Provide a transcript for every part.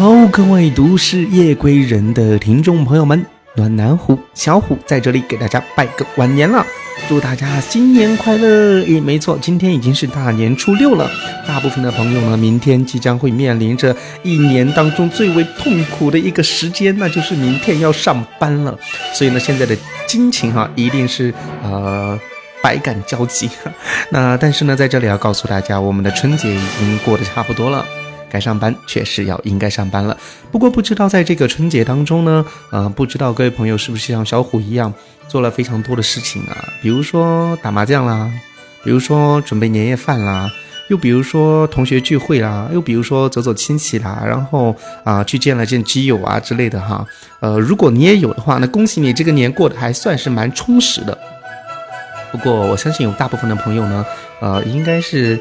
Hello，各位都市夜归人的听众朋友们，暖男虎小虎在这里给大家拜个晚年了，祝大家新年快乐！诶，没错，今天已经是大年初六了，大部分的朋友呢，明天即将会面临着一年当中最为痛苦的一个时间，那就是明天要上班了。所以呢，现在的心情哈，一定是呃百感交集。那但是呢，在这里要告诉大家，我们的春节已经过得差不多了。该上班确实要应该上班了，不过不知道在这个春节当中呢，呃，不知道各位朋友是不是像小虎一样做了非常多的事情啊？比如说打麻将啦，比如说准备年夜饭啦，又比如说同学聚会啦，又比如说走走亲戚啦，然后啊去见了见基友啊之类的哈。呃，如果你也有的话，那恭喜你这个年过得还算是蛮充实的。不过我相信有大部分的朋友呢，呃，应该是。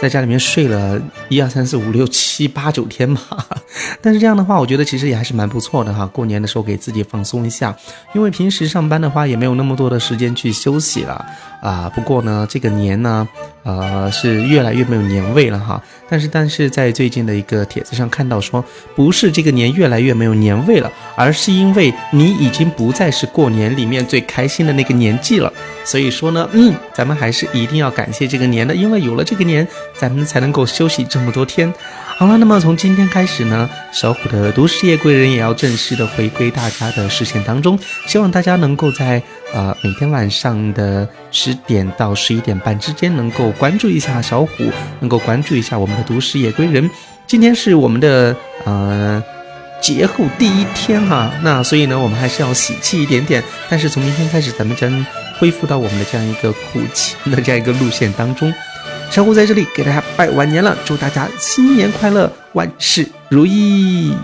在家里面睡了一二三四五六七八九天吧，但是这样的话，我觉得其实也还是蛮不错的哈。过年的时候给自己放松一下，因为平时上班的话也没有那么多的时间去休息了啊。不过呢，这个年呢，呃，是越来越没有年味了哈。但是，但是在最近的一个帖子上看到说，不是这个年越来越没有年味了，而是因为你已经不再是过年里面最开心的那个年纪了。所以说呢，嗯，咱们还是一定要感谢这个年的，因为有了这个年。咱们才能够休息这么多天。好了，那么从今天开始呢，小虎的独食夜归人也要正式的回归大家的视线当中。希望大家能够在呃每天晚上的十点到十一点半之间，能够关注一下小虎，能够关注一下我们的独食夜归人。今天是我们的呃节后第一天哈，那所以呢，我们还是要喜气一点点。但是从明天开始，咱们将恢复到我们的这样一个苦情的这样一个路线当中。小虎在这里给大家拜晚年了，祝大家新年快乐，万事如意。